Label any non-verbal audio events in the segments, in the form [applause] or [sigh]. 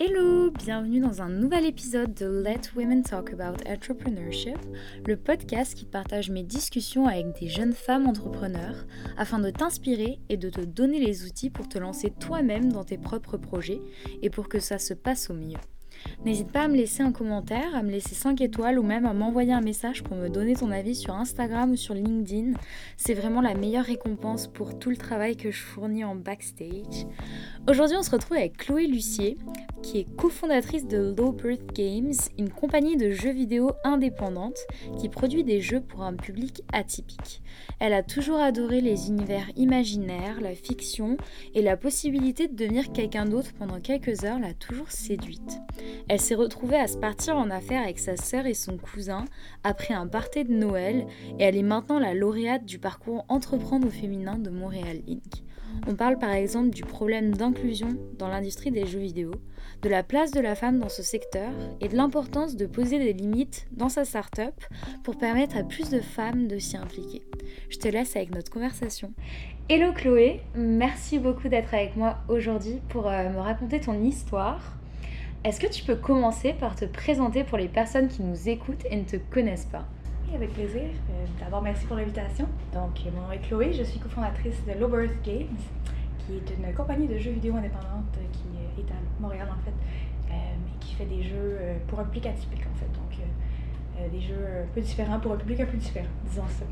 Hello, bienvenue dans un nouvel épisode de Let Women Talk About Entrepreneurship, le podcast qui partage mes discussions avec des jeunes femmes entrepreneurs afin de t'inspirer et de te donner les outils pour te lancer toi-même dans tes propres projets et pour que ça se passe au mieux. N'hésite pas à me laisser un commentaire, à me laisser 5 étoiles ou même à m'envoyer un message pour me donner ton avis sur Instagram ou sur LinkedIn. C'est vraiment la meilleure récompense pour tout le travail que je fournis en backstage. Aujourd'hui, on se retrouve avec Chloé Lucier, qui est cofondatrice de Low Birth Games, une compagnie de jeux vidéo indépendante qui produit des jeux pour un public atypique. Elle a toujours adoré les univers imaginaires, la fiction et la possibilité de devenir quelqu'un d'autre pendant quelques heures l'a toujours séduite. Elle s'est retrouvée à se partir en affaires avec sa sœur et son cousin après un party de Noël et elle est maintenant la lauréate du parcours Entreprendre au féminin de Montréal Inc. On parle par exemple du problème d'inclusion dans l'industrie des jeux vidéo, de la place de la femme dans ce secteur et de l'importance de poser des limites dans sa start-up pour permettre à plus de femmes de s'y impliquer. Je te laisse avec notre conversation. Hello Chloé, merci beaucoup d'être avec moi aujourd'hui pour euh, me raconter ton histoire. Est-ce que tu peux commencer par te présenter pour les personnes qui nous écoutent et ne te connaissent pas? Oui, avec plaisir. Euh, D'abord, merci pour l'invitation. Donc, mon nom est Chloé, je suis cofondatrice de Low Birth Games, qui est une compagnie de jeux vidéo indépendante qui est à Montréal en fait, euh, mais qui fait des jeux euh, pour un public atypique en fait. Donc, euh, euh, des jeux un peu différents pour un public un peu différent, disons ça.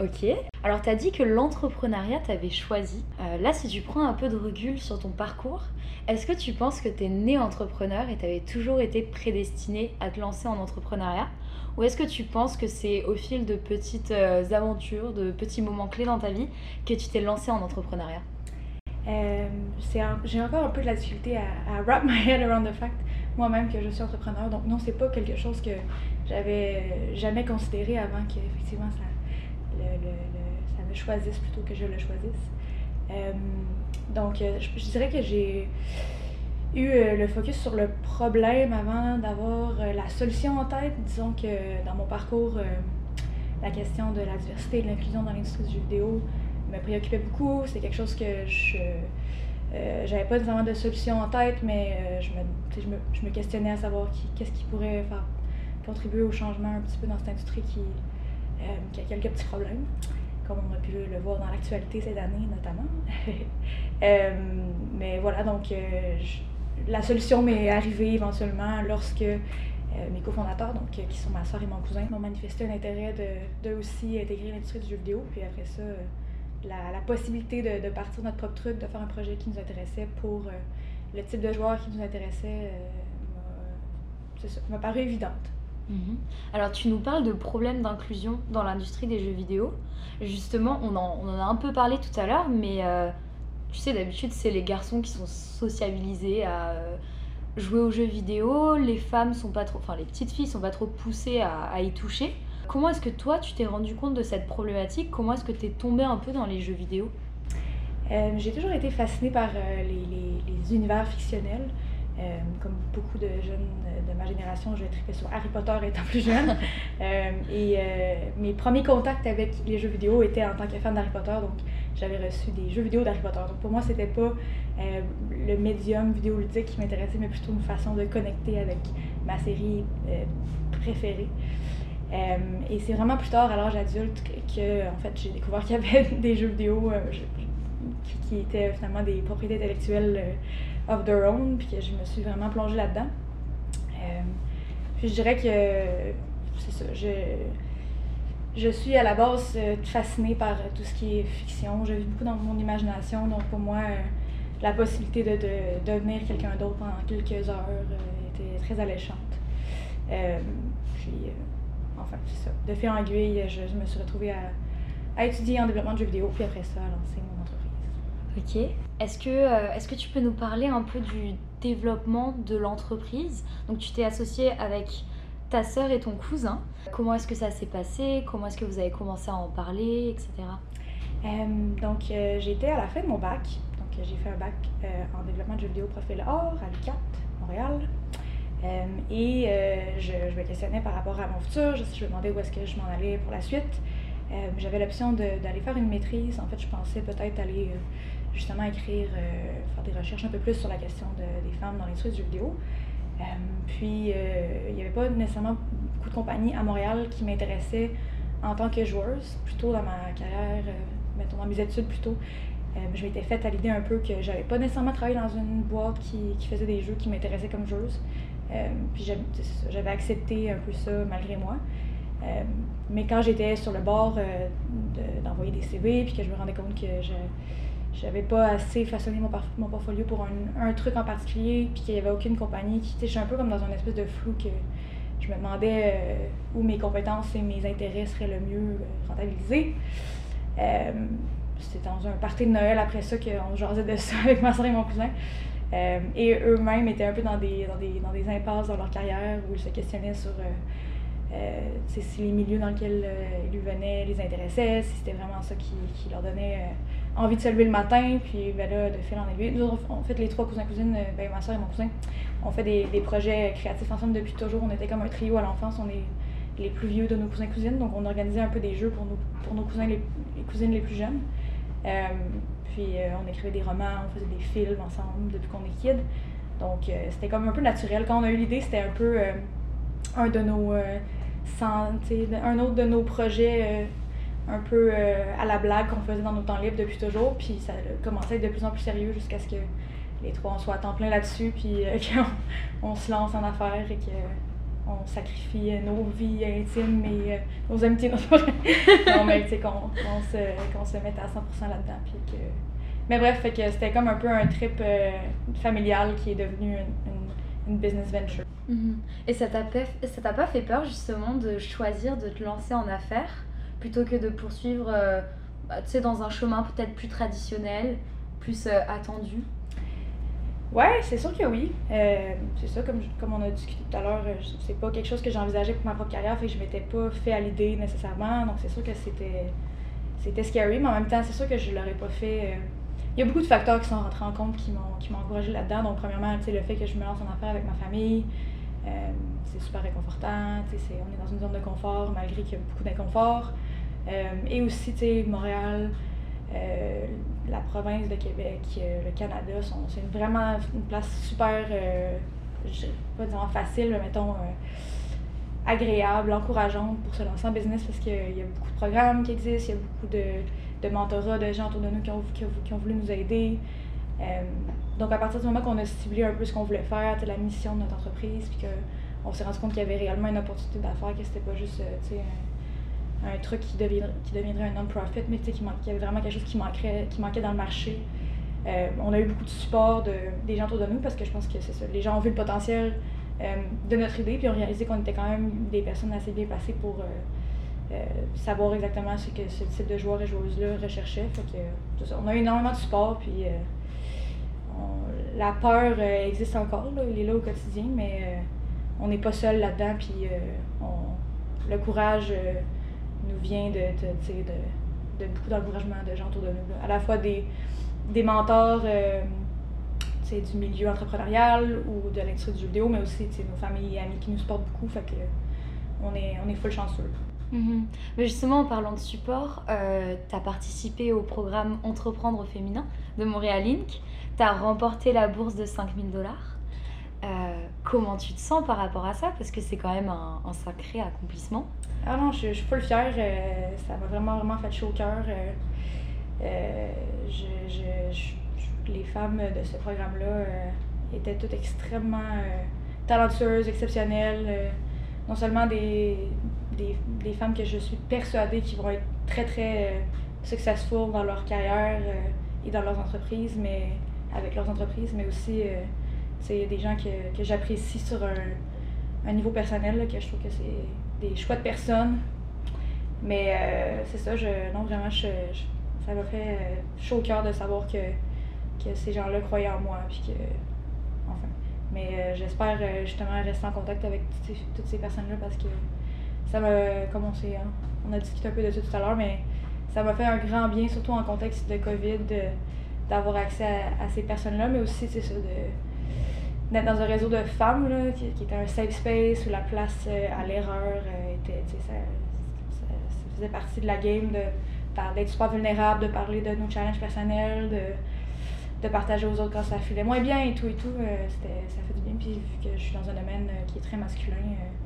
Ok. Alors, tu as dit que l'entrepreneuriat t'avait choisi. Euh, là, si tu prends un peu de recul sur ton parcours, est-ce que tu penses que tu es né entrepreneur et tu avais toujours été prédestiné à te lancer en entrepreneuriat? Ou est-ce que tu penses que c'est au fil de petites euh, aventures, de petits moments clés dans ta vie, que tu t'es lancé en entrepreneuriat? Euh, J'ai encore un peu de la difficulté à, à wrap my head around the fact moi-même que je suis entrepreneur. Donc non, c'est pas quelque chose que j'avais jamais considéré avant qu'effectivement ça, le, le- le- ça me choisisse plutôt que je le choisisse. Euh, donc euh, je, dirais que j'ai eu euh, le focus sur le problème avant d'avoir la solution en tête. Disons que dans mon parcours, la question de la diversité et de l'inclusion dans l'industrie du jeu vidéo me préoccupait beaucoup. C'est quelque chose que je euh, j'avais pas nécessairement de solution en tête, mais je, me, je, me, je me questionnais à savoir qu'est-ce qui pourrait faire contribuer au changement un petit peu dans cette industrie qui, qui a quelques petits problèmes, comme on a pu le voir dans l'actualité cette année notamment. [laughs] Euh, mais voilà, donc euh, la solution m'est arrivée éventuellement lorsque euh, mes cofondateurs, donc euh, qui sont ma soeur et mon cousin, m'ont manifesté un intérêt de, de aussi intégrer l'industrie du jeu vidéo. Puis après ça, euh, la, possibilité de, de partir notre propre truc, de faire un projet qui nous intéressait pour euh, le type de joueur qui nous intéressait, euh, m'a paru évidente. Mhm. Alors tu nous parles de problèmes d'inclusion dans l'industrie des jeux vidéo. Justement, on en, a un peu parlé tout à l'heure, mais euh, tu sais, d'habitude, c'est les garçons qui sont sociabilisés à euh, jouer aux jeux vidéo, les femmes sont pas trop, enfin les petites filles sont pas trop poussées à, y toucher. Comment est-ce que toi, tu t'es rendu compte de cette problématique? Comment est-ce que tu es tombé un peu dans les jeux vidéo? Euh, j'ai toujours été fascinée par les univers fictionnels. Euh, comme beaucoup de jeunes de ma génération, je tripais sur Harry Potter étant plus jeune. [laughs] Euh, et euh, mes premiers contacts avec les jeux vidéo étaient en tant que fan d'Harry Potter. Donc, j'avais reçu des jeux vidéo d'Harry Potter. Donc, pour moi, c'était pas le médium vidéoludique qui m'intéressait, mais plutôt une façon de connecter avec ma série préférée. Et c'est vraiment plus tard, à l'âge adulte, que, que, en fait, j'ai découvert qu'il y avait [laughs] des jeux vidéo je- qui, qui étaient finalement des propriétés intellectuelles euh, of their own, puis que je me suis vraiment plongée là-dedans. Euh, puis je dirais que c'est ça, je, je suis à la base euh, fascinée par tout ce qui est fiction. Je vis beaucoup dans mon imagination, donc pour moi, la possibilité de, de devenir quelqu'un d'autre pendant quelques heures était très alléchante. Puis, enfin, c'est ça. De fil en aiguille, je, je me suis retrouvée à, à étudier en développement de jeux vidéo, puis après ça, à lancer mon entreprise. Ok. Est-ce que, euh, est-ce que tu peux nous parler un peu du développement de l'entreprise? Donc tu t'es associé avec ta sœur et ton cousin. Comment est-ce que ça s'est passé? Comment est-ce que vous avez commencé à en parler, etc. Donc, euh, j'étais à la fin de mon bac. Donc, euh, j'ai fait un bac en développement de jeux vidéo profil or à l'UQAT, Montréal. Et je, me questionnais par rapport à mon futur. Je, me demandais où est-ce que je m'en allais pour la suite. J'avais l'option d'aller faire une maîtrise. En fait, je pensais peut-être aller justement écrire, euh, faire des recherches un peu plus sur la question de- des femmes dans l'industrie du jeu vidéo. Euh, puis, euh, il n'y avait pas nécessairement beaucoup de compagnies à Montréal qui m'intéressaient en tant que joueuse, plutôt dans ma carrière, mettons dans mes études plutôt. Je m'étais faite à l'idée un peu que j'avais pas nécessairement travaillé dans une boîte qui, qui faisait des jeux qui m'intéressaient comme joueuse. Puis j'avais accepté un peu ça malgré moi. Mais quand j'étais sur le bord de- d'envoyer des CV, puis que je me rendais compte que je j'avais pas assez façonné mon, portfolio pour un, truc en particulier, puis qu'il y avait aucune compagnie qui, tu je suis un peu comme dans un espèce de flou que je me demandais euh, où mes compétences et mes intérêts seraient le mieux euh, rentabilisés. Euh, C'était dans un party de Noël après ça qu'on jasait de [laughs] ça avec ma soeur et mon cousin. Et eux-mêmes étaient un peu dans des, dans, des, dans des impasses dans leur carrière où ils se questionnaient sur si les milieux dans lesquels ils venaient les intéressaient, si c'était vraiment ça qui, qui leur donnait envie de se lever le matin. Puis ben là, de fil en aiguille, nous on fait les trois cousins-cousines, euh, ben, ma soeur et mon cousin, on fait des, projets créatifs ensemble depuis toujours. On était comme un trio à l'enfance, on est les plus vieux de nos cousins-cousines, donc on organisait un peu des jeux pour nos, pour nos cousins, les, les cousines les plus jeunes. Euh, puis euh, on écrivait des romans, on faisait des films ensemble depuis qu'on est kid. Donc c'était comme un peu naturel. Quand on a eu l'idée, c'était un peu un de nos un autre de nos projets un peu euh, à la blague qu'on faisait dans nos temps libres depuis toujours. Puis ça a commencé à être de plus en plus sérieux jusqu'à ce que les trois on soit à temps plein là-dessus, puis euh, [laughs] qu'on on se lance en affaires et que on sacrifie euh, nos vies intimes et euh, nos amitiés. [laughs] Non, mais tu sais, qu'on se, qu'on se mette à 100% là-dedans. Que... Mais bref, fait que c'était comme un peu un trip euh, familial qui est devenu une, une- business venture. Et ça t'a pas, ça t'a pas fait peur justement de choisir de te lancer en affaires? Plutôt que de poursuivre euh, bah, dans un chemin peut-être plus traditionnel, plus euh, attendu Ouais, c'est sûr que oui. Euh, c'est ça, comme, comme on a discuté tout à l'heure, c'est pas quelque chose que j'envisageais pour ma propre carrière, fait que je m'étais pas fait à l'idée nécessairement. Donc c'est sûr que c'était c'était scary, mais en même temps, c'est sûr que je l'aurais pas fait. Il y a beaucoup de facteurs qui sont rentrés en compte qui m'ont encouragé là-dedans. Donc premièrement, le fait que je me lance en affaires avec ma famille, c'est super réconfortant. On est dans une zone de confort malgré qu'il y a beaucoup d'inconfort. Euh, et aussi, tu sais, Montréal, euh, la province de Québec, euh, le Canada, c'est vraiment une place super, je pas dire facile, mais mettons, agréable, encourageante pour se lancer en business parce qu'il y a beaucoup de programmes qui existent, il y a beaucoup de, de mentorat de gens autour de nous qui ont, qui ont, voulu nous aider. Donc à partir du moment qu'on a ciblé un peu ce qu'on voulait faire, la mission de notre entreprise, puis qu'on s'est rendu compte qu'il y avait réellement une opportunité d'affaires, que c'était pas juste un, un truc qui deviendrait, qui un non-profit, mais qu'il y avait vraiment quelque chose qui manquait, qui manquait dans le marché. Euh, on a eu beaucoup de support de, des gens autour de nous parce que je pense que c'est ça. Les gens ont vu le potentiel euh, de notre idée puis ont réalisé qu'on était quand même des personnes assez bien placées pour euh, savoir exactement ce que ce type de joueur et c'est ça. on a eu énormément de support puis on- la peur existe encore, là, elle est là au quotidien, mais on n'est pas seul là-dedans puis on- le courage nous vient de, de, de, beaucoup d'encouragement de gens autour de nous. À la fois des, des mentors euh, du milieu entrepreneurial ou de l'industrie du jeu vidéo, mais aussi nos familles et amis qui nous supportent beaucoup. Fait que on est, on est full chanceux. Mhm. Mais justement, en parlant de support, tu as participé au programme Entreprendre féminin de Montréal Inc. Tu as remporté la bourse de 5000 dollars. Comment tu te sens par rapport à ça? Parce que c'est quand même un, sacré accomplissement. Ah non, je, je suis full fière. euh, ça m'a vraiment, vraiment fait chaud au cœur. euh, euh, je, je- les femmes de ce programme-là euh, étaient toutes extrêmement euh, talentueuses, exceptionnelles. euh, non seulement des, des, des femmes que je suis persuadée qui vont être très, très euh, successful dans leur carrière euh, et dans leurs entreprises, mais avec leurs entreprises, mais aussi euh, c'est des gens que, que j'apprécie sur un, un niveau personnel, là, que je trouve que c'est des chouettes personnes. Mais euh, c'est ça, je, non, vraiment, je, je- ça m'a fait euh, chaud au cœur de savoir que, que ces gens-là croyaient en moi. Puis que, enfin. Mais euh, j'espère justement rester en contact avec toutes ces, toutes ces personnes-là parce que ça m'a, comme on sait, hein, on a discuté un peu de ça tout à l'heure, mais ça m'a fait un grand bien, surtout en contexte de COVID, de- d'avoir accès à, à ces personnes-là, mais aussi, c'est ça, de, d'être dans un réseau de femmes, là, qui, qui était un safe space où la place euh, à l'erreur euh, était, ça, ça- ça faisait partie de la game de d'être super vulnérable, de parler de nos challenges personnels, de, de partager aux autres quand ça filait moins bien et tout et tout. euh, ça fait du bien. Puis vu que je suis dans un domaine euh, qui est très masculin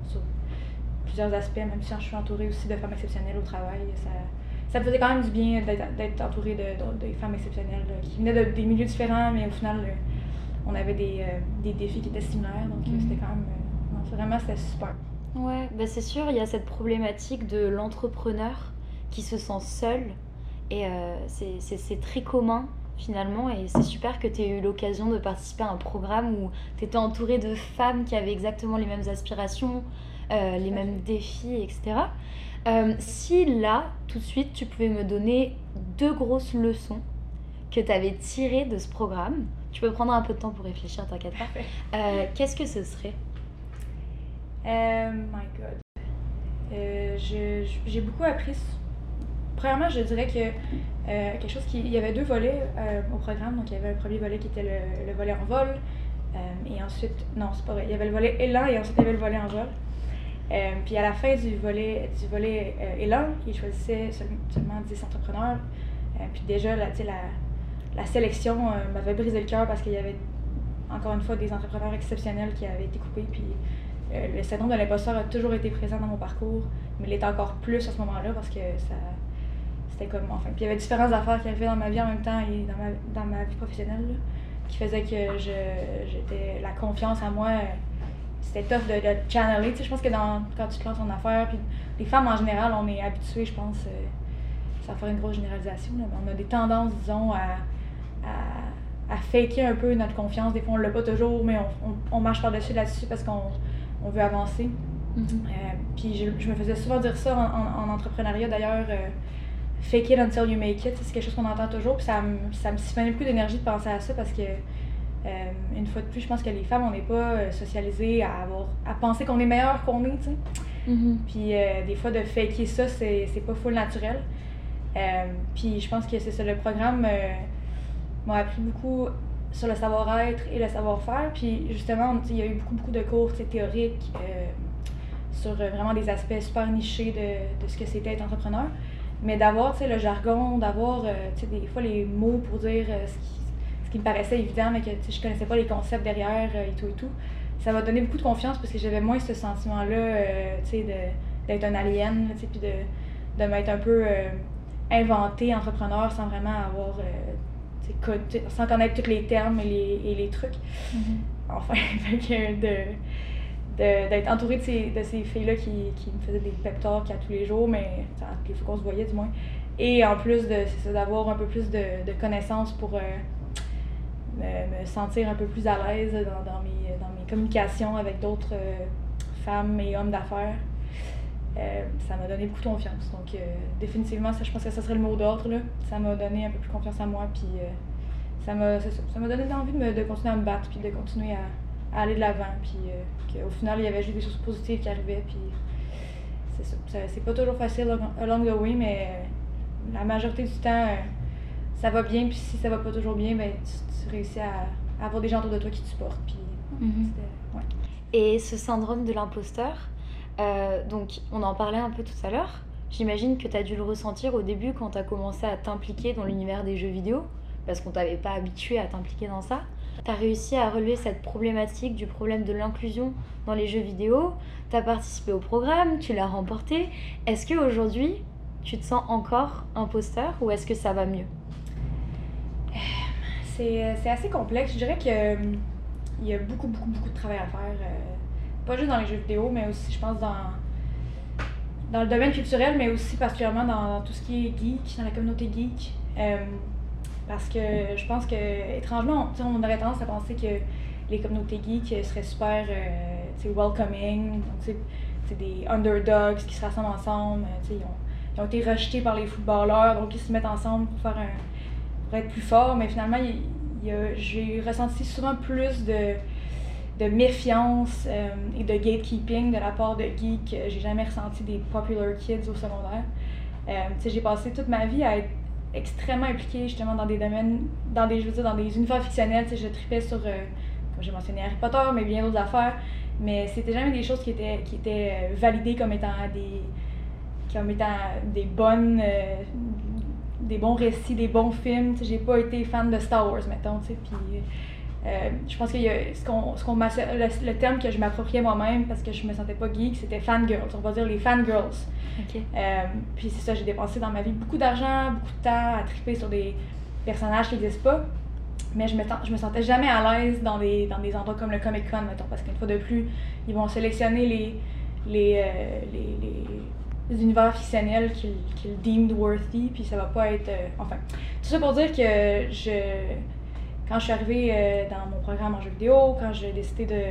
sur plusieurs aspects, même si je suis entourée aussi de femmes exceptionnelles au travail, ça, ça me faisait quand même du bien d'être, entourée de, de- femmes exceptionnelles qui venaient de, des milieux différents, mais au final, on avait des, euh, des défis qui étaient similaires. Donc euh, Mhm. c'était quand même. euh, non, vraiment, c'était super. Ouais, bah c'est sûr, il y a cette problématique de l'entrepreneur qui se sent seul. Et euh, c'est- très commun finalement. Et c'est super que tu aies eu l'occasion de participer à un programme où tu étais entouré de femmes qui avaient exactement les mêmes aspirations, euh, les mêmes défis, etc. Euh, si là, tout de suite, tu pouvais me donner deux grosses leçons que tu avais tirées de ce programme, tu peux prendre un peu de temps pour réfléchir, t'inquiète pas. Euh, Qu'est-ce que ce serait? Euh, my God. Euh, j'ai beaucoup appris. Premièrement, je dirais que euh, quelque chose qui. Il y avait deux volets euh, au programme. Donc, il y avait un premier volet qui était le, le volet en vol. euh, et ensuite. Non, c'est pas vrai. Il y avait le volet élan et ensuite il y avait le volet en vol. Puis à la fin du volet, du volet élan, ils choisissaient seul- seulement 10 entrepreneurs. Puis déjà, la, tu sais, la, la sélection euh, m'avait brisé le cœur parce qu'il y avait encore une fois des entrepreneurs exceptionnels qui avaient été coupés. Puis euh, le syndrome de l'imposteur a toujours été présent dans mon parcours, mais il est encore plus à ce moment-là parce que ça c'était comme enfin puis il y avait différentes affaires qui arrivaient dans ma vie en même temps et dans ma, dans ma vie professionnelle qui faisaient que j'étais la confiance en moi c'était tough de, de channeler tu sais je pense que dans, quand tu te lances en affaires puis les femmes en général on est habituées je pense euh, sans faire une grosse généralisation mais on a des tendances disons à, à, à faker un peu notre confiance des fois on l'a pas toujours mais on, on, on marche par dessus là-dessus parce qu'on on veut avancer euh, puis je, je me faisais souvent dire ça en, en- en entrepreneuriat d'ailleurs, euh, fake it until you make it, c'est quelque chose qu'on entend toujours. Puis ça me, ça me siphonnait beaucoup d'énergie de penser à ça parce que, euh, une fois de plus, je pense que les femmes, on n'est pas euh, socialisées à, avoir, à penser qu'on est meilleur qu'on est, tu sais. Puis euh, des fois, de faker ça, c'est pas full naturel. Puis je pense que c'est ça, le programme m'a appris beaucoup sur le savoir-être et le savoir-faire. Puis justement, il y a eu beaucoup, beaucoup de cours théoriques euh, sur euh, vraiment des aspects super nichés de, de ce que c'était être entrepreneur. Mais d'avoir le jargon, d'avoir euh, des fois les mots pour dire ce, qui, ce qui me paraissait évident, mais que je connaissais pas les concepts derrière et tout et tout, ça m'a donné beaucoup de confiance parce que j'avais moins ce sentiment-là d'être un alien, puis de, de m'être un peu inventé entrepreneur sans vraiment avoir. Sans connaître tous les termes et les, et les trucs. Enfin, [laughs] fait que de de- d'être entourée de ces, de ces filles-là qui, qui me faisaient des pep talks à tous les jours, mais enfin, les fois qu'on se voyait du moins. Et en plus d'avoir un peu plus de, de connaissances pour euh, me, me sentir un peu plus à l'aise dans, dans mes, dans mes communications avec d'autres euh, femmes et hommes d'affaires. Euh, ça m'a donné beaucoup de confiance. Donc, euh, définitivement, ça, je pense que ça serait le mot d'ordre. là. Ça m'a donné un peu plus confiance en moi. Puis, euh, ça m'a ça, ça m'a donné envie de, me- de continuer à me battre. Puis, de continuer à, à aller de l'avant. Puis, qu'au final, il y avait juste des choses positives qui arrivaient. Puis, c'est ça. Ça- C'est pas toujours facile along- the way, mais la majorité du temps, ça va bien. Puis, si ça va pas toujours bien, ben, tu, tu réussis à, à avoir des gens autour de toi qui te supportent. Puis, Mhm. c'était. Ouais. Et ce syndrome de l'imposteur, euh, donc on en parlait un peu tout à l'heure. J'imagine que tu as dû le ressentir au début quand tu as commencé à t'impliquer dans l'univers des jeux vidéo, parce qu'on t'avait pas habitué à t'impliquer dans ça. Tu as réussi à relever cette problématique du problème de l'inclusion dans les jeux vidéo. Tu as participé au programme, tu l'as remporté. Est-ce qu'aujourd'hui, tu te sens encore imposteur ou est-ce que ça va mieux? C'est euh, c'est assez complexe. Je dirais que euh, il y a beaucoup, beaucoup, beaucoup de travail à faire. Pas juste dans les jeux vidéo, mais aussi, je pense, dans, dans le domaine culturel, mais aussi particulièrement dans, tout ce qui est geek, dans la communauté geek. Euh, parce que je pense que, étrangement, on, on aurait tendance à penser que les communautés geeks seraient super euh, welcoming. C'est des underdogs qui se rassemblent ensemble. Ils ont, ils ont été rejetés par les footballeurs, donc ils se mettent ensemble pour faire un, pour être plus fort, mais finalement, j'ai ressenti souvent plus de, de méfiance euh, et de gatekeeping de la part de geeks. J'ai jamais ressenti des popular kids au secondaire. Euh, j'ai passé toute ma vie à être extrêmement impliquée justement dans des domaines, dans des, je veux dire, dans des univers fictionnels. Je tripais sur, euh, comme j'ai mentionné, Harry Potter, mais bien d'autres affaires. Mais c'était jamais des choses qui étaient, qui étaient validées comme étant des, comme étant des bonnes, des bons récits, des bons films. J'ai pas été fan de Star Wars, mettons, tu sais, puis euh, je pense que ce qu'on, ce qu'on le, le, terme que je m'appropriais moi-même parce que je me sentais pas geek, c'était fangirls. On va dire les fangirls. Okay. Euh, puis c'est ça, j'ai dépensé dans ma vie beaucoup d'argent, beaucoup de temps à triper sur des personnages qui n'existent pas. Mais je me, je me sentais jamais à l'aise dans des, dans des endroits comme le Comic Con, mettons, parce qu'une fois de plus, ils vont sélectionner les, les, euh, les, les univers fictionnels qu'ils, qu'ils deemed worthy, puis ça va pas être. enfin, tout ça pour dire que je quand je suis arrivée euh, dans mon programme en jeu vidéo, quand j'ai décidé de,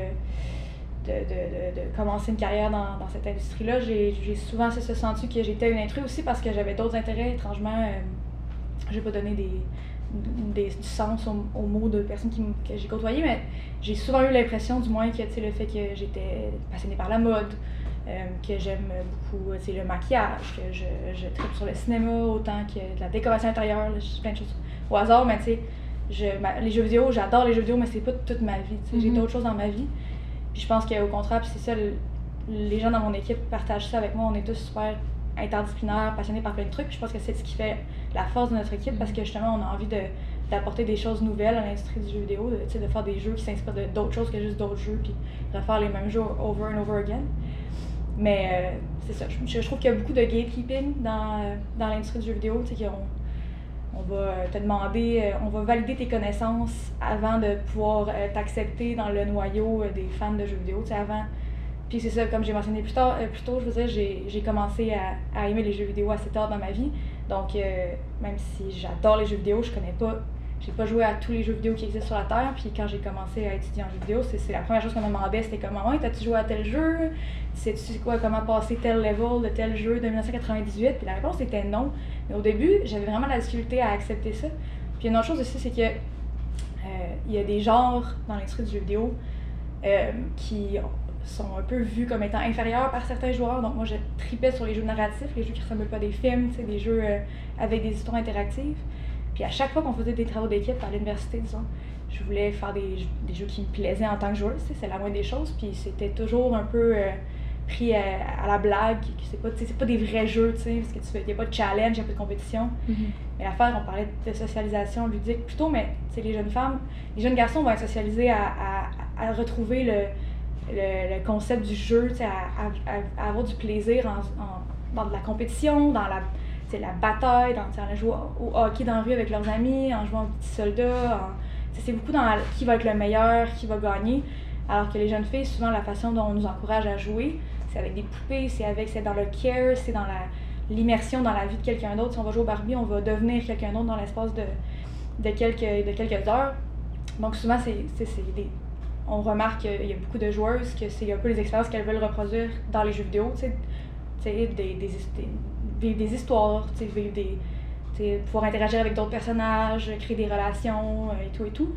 de, de, de, commencer une carrière dans, cette industrie-là, j'ai souvent senti que j'étais une intruse aussi parce que j'avais d'autres intérêts. Étrangement, euh, je vais pas donner des, des, du sens aux, mots de personnes qui, que j'ai côtoyées, mais j'ai souvent eu l'impression, du moins, que le fait que j'étais passionnée par la mode, euh, que j'aime beaucoup le maquillage, que je, je tripe sur le cinéma autant que de la décoration intérieure, plein de choses au hasard, mais tu sais je, les jeux vidéo, j'adore les jeux vidéo, mais c'est pas toute ma vie. J'ai mhm. d'autres choses dans ma vie. Puis je pense qu'au contraire, c'est ça, les gens dans mon équipe partagent ça avec moi. On est tous super interdisciplinaires, passionnés par plein de trucs. je pense que c'est ce qui fait la force de notre équipe parce que justement, on a envie de d'apporter des choses nouvelles à l'industrie du jeu vidéo, de, de faire des jeux qui s'inspirent d'autres choses que juste d'autres jeux, puis de faire les mêmes jeux over and over again. Mais euh, c'est ça, je, trouve qu'il y a beaucoup de gatekeeping dans, dans l'industrie du jeu vidéo, qui ont on va euh, te demander, euh, on va valider tes connaissances avant de pouvoir euh, t'accepter dans le noyau des fans de jeux vidéo. Tu sais, avant. Puis c'est ça, comme j'ai mentionné plus, tard, plus tôt, je veux dire, j'ai commencé à, aimer les jeux vidéo assez tard dans ma vie. Donc, même si j'adore les jeux vidéo, je connais pas j'ai pas joué à tous les jeux vidéo qui existent sur la Terre. Puis quand j'ai commencé à étudier en jeux vidéo, c'est la première chose qu'on me demandait, c'était comment, ouais, t'as-tu joué à tel jeu? Sais-tu quoi, comment passer tel level de tel jeu de 1998? Puis la réponse était non. Mais au début, j'avais vraiment la difficulté à accepter ça. Puis une autre chose aussi, c'est que euh, il y a des genres dans l'industrie du jeu vidéo euh, qui sont un peu vus comme étant inférieurs par certains joueurs. Donc moi, je tripais sur les jeux narratifs, les jeux qui ressemblent pas à des films, des jeux euh, avec des histoires interactives. Puis à chaque fois qu'on faisait des travaux d'équipe à l'université, disons, je voulais faire des, des, jeux qui me plaisaient en tant que joueuse, c'est la moindre des choses. Puis c'était toujours un peu euh, pris à, la blague, c'est pas, pas des vrais jeux, parce qu'il n'y a pas de challenge, il n'y a pas de compétition. Mm-hmm. Mais l'affaire, on parlait de socialisation ludique plutôt, mais les jeunes femmes, les jeunes garçons vont être socialisés à, à, à retrouver le, le, le, concept du jeu, à, avoir du plaisir en, en, dans de la compétition, dans la la bataille, dans, en jouant au hockey dans la rue avec leurs amis, en jouant au petit soldat. C'est beaucoup dans qui va être le meilleur, qui va gagner. Alors que les jeunes filles, souvent, la façon dont on nous encourage à jouer, c'est avec des poupées, c'est avec, c'est dans le care, c'est dans l'immersion dans la vie de quelqu'un d'autre. Si on va jouer au Barbie, on va devenir quelqu'un d'autre dans l'espace de, de, quelques, de quelques heures. Donc souvent, c'est, c'est, on remarque qu'il y a beaucoup de joueuses que c'est un peu les expériences qu'elles veulent reproduire dans les jeux vidéo. Tu sais, des, des, des, vivre des histoires, vivre des, pouvoir interagir avec d'autres personnages, créer des relations euh, et tout et tout.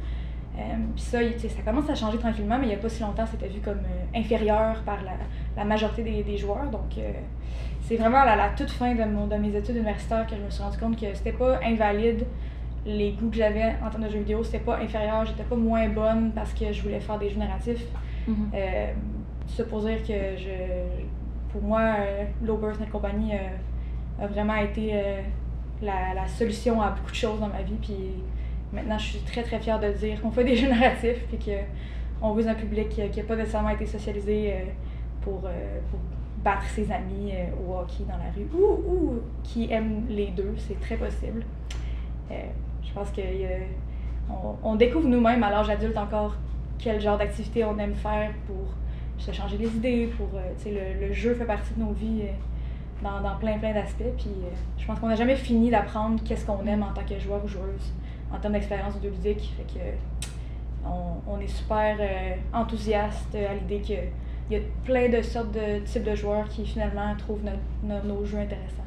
Euh, puis ça, ça commence à changer tranquillement, mais il n'y a pas si longtemps, c'était vu comme euh, inférieur par la, la majorité des, des, joueurs. Donc, c'est vraiment à la, toute fin de, mon, de mes études universitaires que je me suis rendu compte que c'était pas invalide les goûts que j'avais en termes de jeux vidéo, c'était pas inférieur, j'étais pas moins bonne parce que je voulais faire des jeux narratifs. Ça pour dire que je, pour moi, Low Birth et compagnie a vraiment été euh, la, solution à beaucoup de choses dans ma vie. Puis maintenant, je suis très très fière de dire qu'on fait des jeux narratifs, puis qu'on veut un public qui n'a pas nécessairement été socialisé euh, pour, euh, pour battre ses amis au hockey dans la rue, ou, ou qui aime les deux, c'est très possible. je pense qu'on on découvre nous-mêmes à l'âge adulte encore quel genre d'activité on aime faire pour se changer les idées, pour, le, le, jeu fait partie de nos vies dans, plein, plein d'aspects. Puis euh, je pense qu'on n'a jamais fini d'apprendre qu'est-ce qu'on aime en tant que joueur ou joueuse en termes d'expérience vidéoludique. Fait que on, on est super euh, enthousiaste à l'idée qu'il y a plein de sortes de types de joueurs qui finalement trouvent nos jeux intéressants.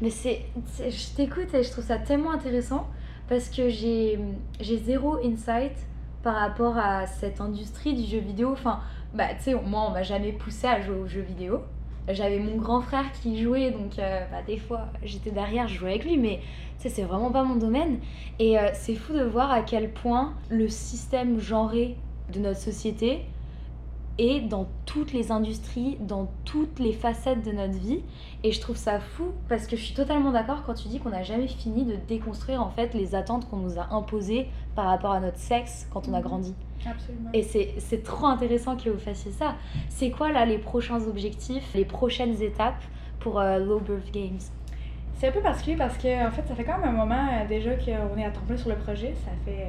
Mais c'est, je t'écoute et je trouve ça tellement intéressant parce que j'ai, j'ai zéro insight par rapport à cette industrie du jeu vidéo. Enfin, bah, tu sais, moi, on m'a jamais poussé à jouer aux jeux vidéo. J'avais mon grand frère qui jouait, donc euh, bah, des fois, j'étais derrière, je jouais avec lui, mais sais, c'est vraiment pas mon domaine. Et euh, c'est fou de voir à quel point le système genré de notre société est dans toutes les industries, dans toutes les facettes de notre vie. Et je trouve ça fou parce que je suis totalement d'accord quand tu dis qu'on n'a jamais fini de déconstruire en fait les attentes qu'on nous a imposées par rapport à notre sexe quand on a grandi. Absolument. Et c'est c'est trop intéressant que vous fassiez ça. C'est quoi là les prochains objectifs, les prochaines étapes pour euh, Low Birth Games? C'est un peu particulier parce que en fait, ça fait quand même un moment euh, déjà qu'on est à temps plein sur le projet. Ça fait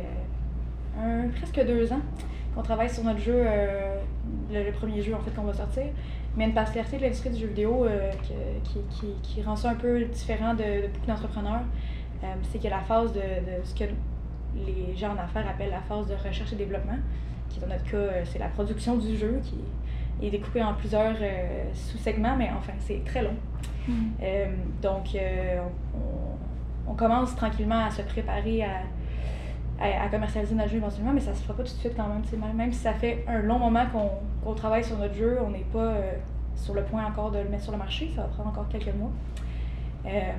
euh, un- presque deux ans qu'on travaille sur notre jeu, euh, le, le premier jeu en fait qu'on va sortir. Mais une particularité de l'industrie du jeu vidéo euh, que- qui, qui, qui rend ça un peu différent de, de beaucoup d'entrepreneurs, euh, c'est a la phase de, de ce que les gens en affaires appellent la phase de recherche et développement, qui dans notre cas, euh, c'est la production du jeu qui est découpée en plusieurs euh, sous-segments, mais enfin, c'est très long. Euh, donc, on, on commence tranquillement à se préparer à, à, commercialiser notre jeu éventuellement, mais ça se fera pas tout de suite quand même. Même, si ça fait un long moment qu'on qu'on travaille sur notre jeu, on n'est pas euh, sur le point encore de le mettre sur le marché, ça va prendre encore quelques mois. Euh,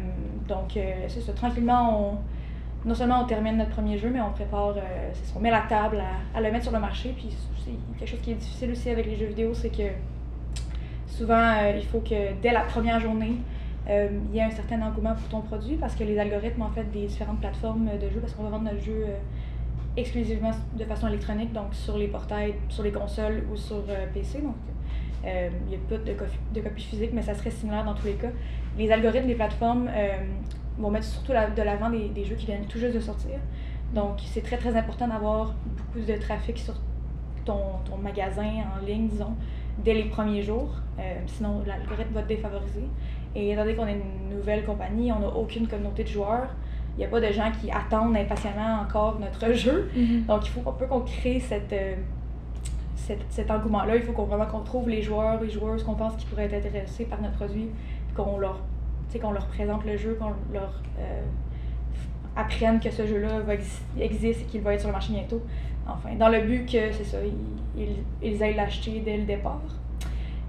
donc, euh, c'est ça, tranquillement, on, non seulement on termine notre premier jeu, mais on prépare, ça, on met la table à, à le mettre sur le marché. Puis c'est quelque chose qui est difficile aussi avec les jeux vidéo, c'est que souvent, il faut que dès la première journée, euh, il y ait un certain engouement pour ton produit parce que les algorithmes en fait des différentes plateformes de jeux, parce qu'on va vendre notre jeu euh, exclusivement de façon électronique, donc sur les portails, sur les consoles ou sur euh, PC. Donc, il n'y a pas de, copie, de physique, mais ça serait similaire dans tous les cas. Les algorithmes des plateformes vont mettre surtout de l'avant des, des jeux qui viennent tout juste de sortir. Donc, c'est très très important d'avoir beaucoup de trafic sur ton, magasin en ligne, disons, dès les premiers jours. Sinon, l'algorithme va te défavoriser. Et étant donné qu'on est une nouvelle compagnie, on n'a aucune communauté de joueurs. Il n'y a pas de gens qui attendent impatiemment encore notre jeu. Donc, il faut un peu qu'on crée cette, euh, cette- cet engouement-là. Il faut qu'on vraiment qu'on trouve les joueurs et joueuses qu'on pense qui pourraient être intéressés par notre produit, qu'on leur, qu'on leur présente le jeu, qu'on leur euh, apprenne que ce jeu-là existe et qu'il va être sur le marché bientôt. Enfin, dans le but que, c'est ça, ils, ils, ils aillent l'acheter dès le départ.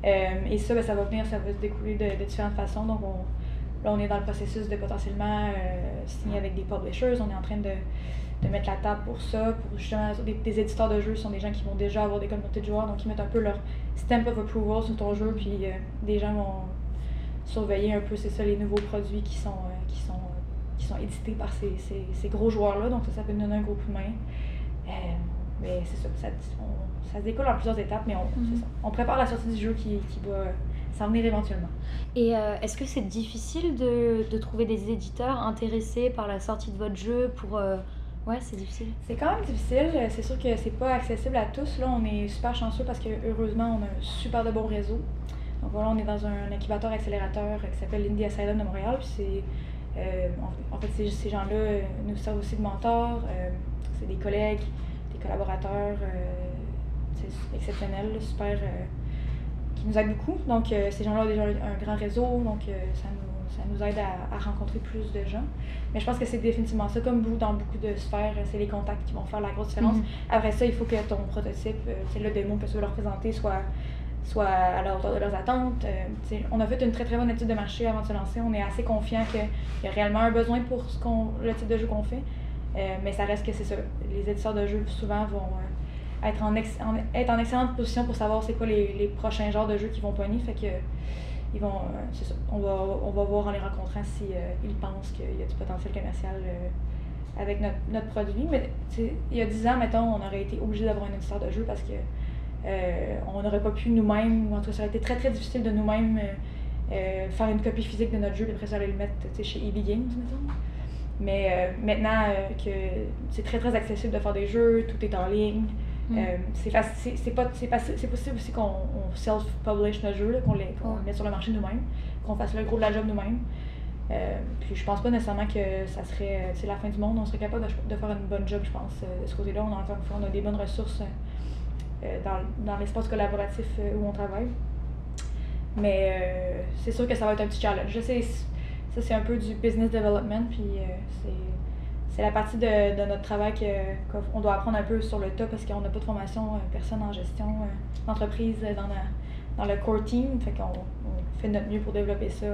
Euh, et ça, ben, ça va venir, ça va se découler de, différentes façons. Donc, on, là, on est dans le processus de potentiellement euh, signer avec des publishers. On est en train de, de mettre la table pour ça, pour justement des, éditeurs de jeux sont des gens qui vont déjà avoir des communautés de joueurs, donc ils mettent un peu leur stamp of approval sur ton jeu, puis euh, des gens vont surveiller un peu, c'est ça, les nouveaux produits qui sont, euh, qui sont, qui sont édités par ces, ces, ces gros joueurs-là, donc ça, ça peut donner un gros coup de main. Mais c'est ça, ça, on- ça se découle en plusieurs étapes, mais on, ça. on prépare la sortie du jeu qui, qui va s'en venir éventuellement. Et euh, est-ce que c'est difficile de, de trouver des éditeurs intéressés par la sortie de votre jeu pour... euh, Ouais, c'est difficile? C'est quand même difficile. C'est sûr que c'est pas accessible à tous. Là, on est super chanceux parce que heureusement, on a un super de bon réseau. Donc voilà, on est dans un incubateur accélérateur qui s'appelle l'Indie Asylum de Montréal. Puis c'est, euh, en, fait, ces, ces gens-là nous servent aussi de mentors. C'est des collègues, des collaborateurs exceptionnels, là, super, euh, qui nous aident beaucoup. Donc euh, ces gens-là ont déjà un grand réseau, donc euh, ça, nous, ça nous aide à, à rencontrer plus de gens. Mais je pense que c'est définitivement ça, comme vous, dans beaucoup de sphères, c'est les contacts qui vont faire la grosse différence. Mhm. Après ça, il faut que ton prototype, sais, le démo que tu veux leur présenter, soit, soit à la hauteur de leurs attentes. Euh, on a fait une très très bonne étude de marché avant de se lancer. On est assez confiant qu'il y a réellement un besoin pour ce le type de jeu qu'on fait. Euh, mais ça reste que c'est ça. Les éditeurs de jeux souvent vont euh, être, en ex- être en excellente position pour savoir c'est quoi les, les prochains genres de jeux qui vont pogner. Fait que ils vont, euh, ça. On va, on va voir en les rencontrant si euh, ils pensent qu'il y a du potentiel commercial euh, avec notre, notre produit. Mais il y a 10 ans, mettons, on aurait été obligé d'avoir un éditeur de jeu parce que on n'aurait pas pu nous-mêmes, ou en tout cas, ça aurait été très très difficile de nous-mêmes faire une copie physique de notre jeu et après ça aller le mettre chez EB Games, mettons. Mais maintenant que c'est très très accessible de faire des jeux, tout est en ligne. Mm. euh, c'est faci- c'est- possible aussi qu'on on self-publish nos jeux, qu'on les qu'on mette sur le marché nous-mêmes, qu'on fasse le gros de la job nous-mêmes. Euh, puis je pense pas nécessairement que ça serait euh, c'est la fin du monde. On serait capable de, de faire une bonne job, je pense, euh, de ce côté-là. On a encore on a des bonnes ressources euh, dans, dans l'espace collaboratif où on travaille. Mais c'est sûr que ça va être un petit challenge. Je sais, ça c'est un peu du business development, puis c'est c'est la partie de, de notre travail que- qu'on doit apprendre un peu sur le tas parce qu'on n'a pas de formation euh, personne en gestion euh, d'entreprise euh, dans, la- dans le core team. Fait qu'on on fait de notre mieux pour développer ça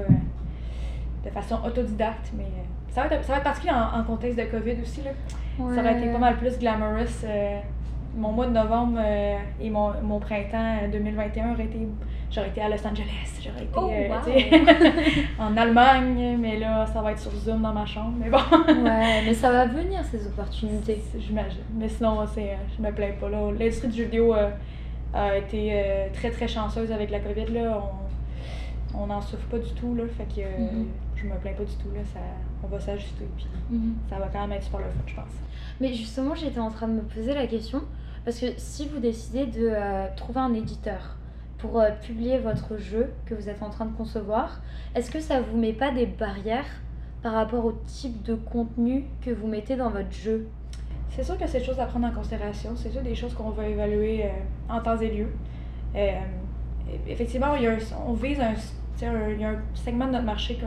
de façon autodidacte. Mais ça, va être, ça va être particulier en, en contexte de COVID aussi. Là. Ça aurait été pas mal plus glamorous. euh, mon mois de novembre euh, et mon, mon printemps euh, 2021 aurait été. J'aurais été à Los Angeles, j'aurais été Oh, euh, wow. [laughs] en Allemagne, mais là, ça va être sur Zoom dans ma chambre. Mais bon, Ouais, [laughs] mais ça va venir ces opportunités. j'imagine. Mais sinon, c'est, euh, je me plains pas. là. L'industrie du jeu vidéo euh, a été euh, très très chanceuse avec la COVID. Là. On, on n'en souffre pas du tout. Là, fait que Mhm. je me plains pas du tout. Là. Ça, on va s'ajuster. Puis Mhm. ça va quand même être super le fun, je pense. Mais justement, j'étais en train de me poser la question, parce que si vous décidez de trouver un éditeur pour euh, publier votre jeu que vous êtes en train de concevoir, est-ce que ça vous met pas des barrières par rapport au type de contenu que vous mettez dans votre jeu? C'est sûr que c'est des choses à prendre en considération. C'est sûr des choses qu'on va évaluer euh, en temps et lieu. Euh, effectivement, il y a un- on vise un, un- y a un segment de notre marché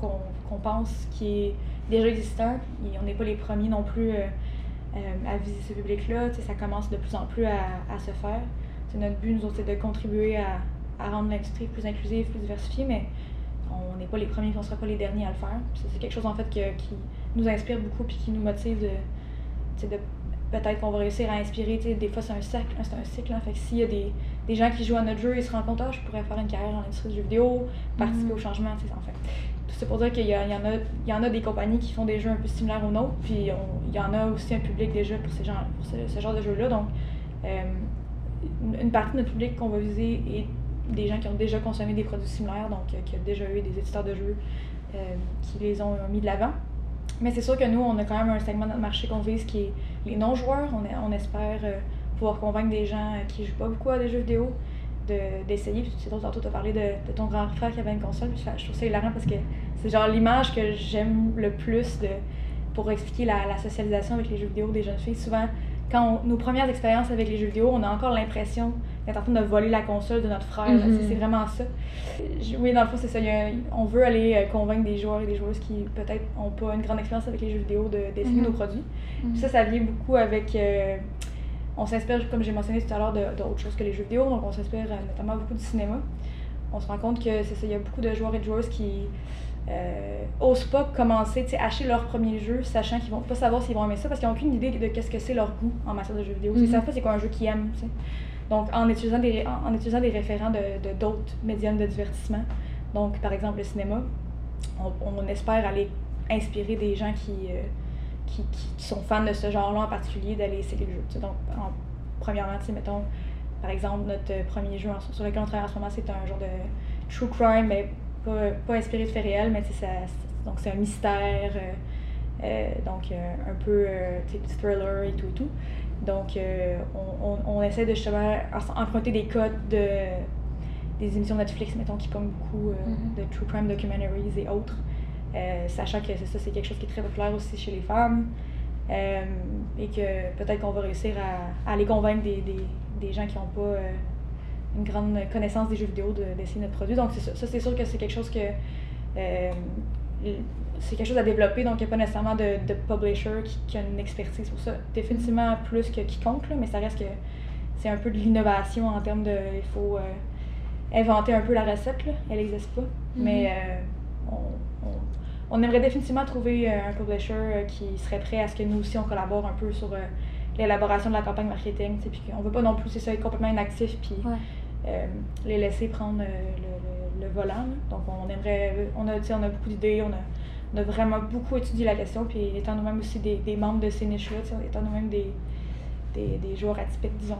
qu'on pense qui est déjà existant. Et on n'est pas les premiers non plus à viser ce public-là. Ça commence de plus en plus à se faire. C'est notre but, nous autres, c'est de contribuer à, à rendre l'industrie plus inclusive, plus diversifiée, mais on n'est pas les premiers, on ne sera pas les derniers à le faire. C'est quelque chose en fait que- qui nous inspire beaucoup puis qui nous motive de, de peut-être qu'on va réussir à inspirer. Des fois, c'est un cercle, c'est un cycle. hein. Fait que s'il y a des, des gens qui jouent à notre jeu, ils se rendent compte, ah, je pourrais faire une carrière dans l'industrie du jeu vidéo, participer Mhm. au changement, tu sais, en fait. Tout ça pour dire qu'il y, y, en a, il y en a des compagnies qui font des jeux un peu similaires aux nôtres, puis on- il y en a aussi un public déjà pour, ces gens, pour ce, ce genre de jeu-là. Donc, euh, une, partie de notre public qu'on va viser est des gens qui ont déjà consommé des produits similaires, donc euh, qui ont déjà eu des éditeurs de jeux euh, qui les ont mis de l'avant. Mais c'est sûr que nous, on a quand même un segment de notre marché qu'on vise qui est les non-joueurs. On, on espère euh, pouvoir convaincre des gens euh, qui jouent pas beaucoup à des jeux vidéo de- d'essayer. Puis tu as parlé de, de ton grand frère qui avait une console. Je trouve ça hilarant parce que c'est genre l'image que j'aime le plus de, pour expliquer la, la socialisation avec les jeux vidéo des jeunes filles. Souvent, quand on- nos premières expériences avec les jeux vidéo, on a encore l'impression d'être en train de voler la console de notre frère. Mhm. C'est- vraiment ça. Je- Oui, dans le fond, c'est ça. Il y a- on veut aller euh, convaincre des joueurs et des joueuses qui peut-être n'ont pas une grande expérience avec les jeux vidéo de- d'essayer Mhm. nos produits. Puis ça, ça vient beaucoup avec. euh, on s'inspire, comme j'ai mentionné tout à l'heure, d'autres choses que les jeux vidéo. Donc, on s'inspire euh, notamment beaucoup du cinéma. On se rend compte que c'est ça, il y a beaucoup de joueurs et de joueuses qui euh, osent pas commencer, tu sais, acheter leur premier jeu, sachant qu'ils vont pas savoir s'ils vont aimer ça parce qu'ils n'ont aucune idée de qu'est-ce que c'est leur goût en matière de jeux vidéo. Ils Mhm. savent pas c'est quoi un jeu qu'ils aiment, tu sais. Donc, en utilisant des, en, en utilisant des référents de d'autres médiums de divertissement, donc par exemple le cinéma, on, on espère aller inspirer des gens qui, euh, qui, qui- qui sont fans de ce genre-là en particulier d'aller essayer le jeu. tu sais. Donc, en, premièrement, tu sais, mettons, par exemple, notre premier jeu en- sur lequel on travaille en ce moment, c'est un genre de true crime, mais pas, pas inspiré de faits réels, mais ça, c'est- donc c'est un mystère, euh, euh, donc euh, un peu thriller et tout et tout. Donc, on, on, on essaie de justement en- emprunter des codes de, des émissions Netflix, mettons, qui pognent beaucoup Mhm. de true crime documentaries et autres. Sachant que c'est ça, c'est quelque chose qui est très populaire aussi chez les femmes. Et que peut-être qu'on va réussir à, à aller convaincre des, des, des gens qui n'ont pas une grande connaissance des jeux vidéo de- d'essayer notre produit. Donc, ça, ça, c'est sûr que c'est quelque chose que. euh, c'est quelque chose à développer, donc il n'y a pas nécessairement de, de publisher qui, qui a une expertise pour ça. Définitivement plus que quiconque, là, mais ça reste que c'est un peu de l'innovation en termes de. Il faut euh, inventer un peu la recette, là. elle n'existe pas. Mais euh, on, on- on aimerait définitivement trouver un publisher qui serait prêt à ce que nous aussi on collabore un peu sur l'élaboration de la campagne marketing. Puis qu'on veut pas non plus c'est ça, être complètement inactif puis Ouais. Euh, les laisser prendre euh, le, le- le volant. là. Donc on aimerait, on a, on a beaucoup d'idées, on a, on a vraiment beaucoup étudié la question. Puis étant nous-mêmes aussi des, des membres de ces niches-là, étant nous-mêmes des, des, des joueurs atypiques, disons,